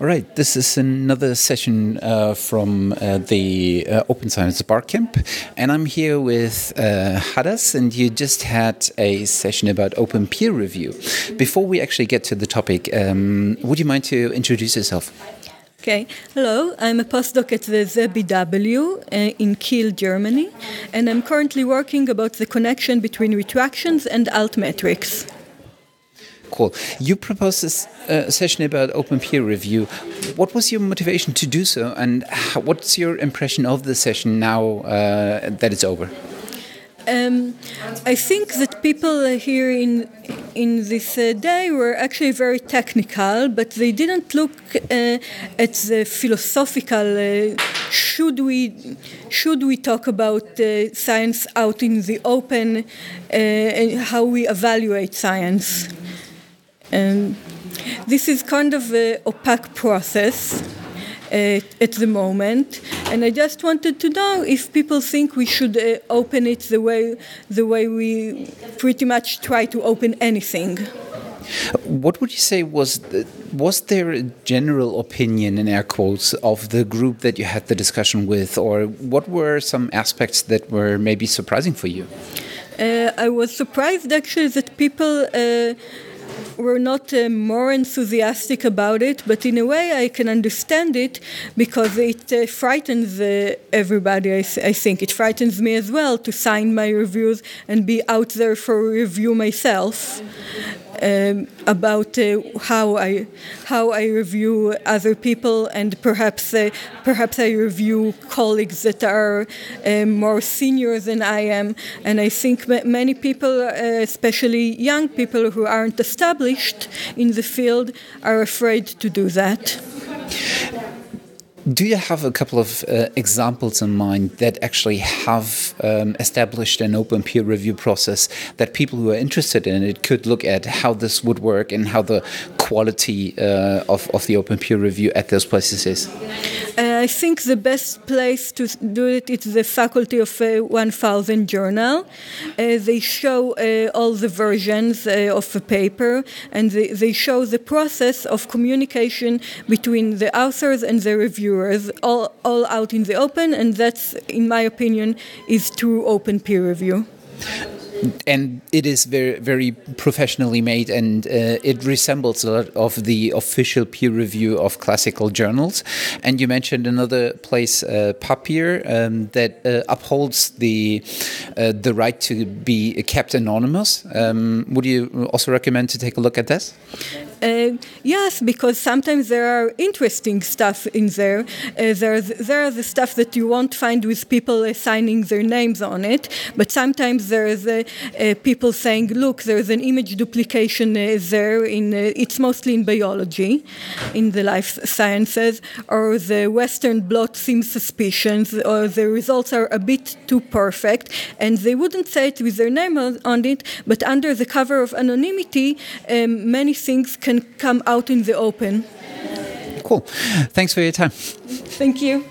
All right, this is another session uh, from uh, the uh, Open Science Barcamp, and I'm here with uh, Hadas, and you just had a session about open peer review. Before we actually get to the topic, um, would you mind to introduce yourself? Okay, hello, I'm a postdoc at the ZBW uh, in Kiel, Germany, and I'm currently working about the connection between retractions and altmetrics. Cool. You proposed this uh, session about open peer review. What was your motivation to do so, and how, what's your impression of the session now uh, that it's over? Um, I think that people here in in this uh, day were actually very technical, but they didn't look uh, at the philosophical. Uh, should we should we talk about uh, science out in the open uh, and how we evaluate science? Um, this is kind of an opaque process uh, at the moment, and I just wanted to know if people think we should uh, open it the way the way we pretty much try to open anything. What would you say was the, was there a general opinion in air quotes of the group that you had the discussion with, or what were some aspects that were maybe surprising for you? Uh, I was surprised actually that people uh, were not uh, more enthusiastic about it, but in a way I can understand it because it uh, frightens uh, everybody. I, th- I, think it frightens me as well to sign my reviews and be out there for review myself um, about uh, how I how I review other people and perhaps uh, perhaps I review colleagues that are uh, more senior than I am. And I think many people, especially young people who aren't established in the field, are afraid to do that. Do you have a couple of uh, examples in mind that actually have um, established an open peer review process that people who are interested in it could look at how this would work and how the quality uh, of, of the open peer review at those places is? Uh, I think the best place to do it is the Faculty of uh, 1000 Journal. Uh, they show all the versions of the paper and they, they show the process of communication between the authors and the reviewers all, all out in the open, and that's, in my opinion, is true open peer review and it is very very professionally made and uh, it resembles a lot of the official peer review of classical journals. And you mentioned another place uh, PubPeer um, that uh, upholds the uh, the right to be kept anonymous. Um, would you also recommend to take a look at this? Uh, yes, because sometimes there are interesting stuff in there. Uh, there, there are the stuff that you won't find with people signing their names on it, but sometimes there's people saying, "Look, there's an image duplication uh, there." In it's mostly in biology, in the life sciences, or the Western blot seems suspicious, or the results are a bit too perfect, and they wouldn't say it with their name on it, but under the cover of anonymity, um, many things can come out in the open. Cool. Thanks for your time. Thank you.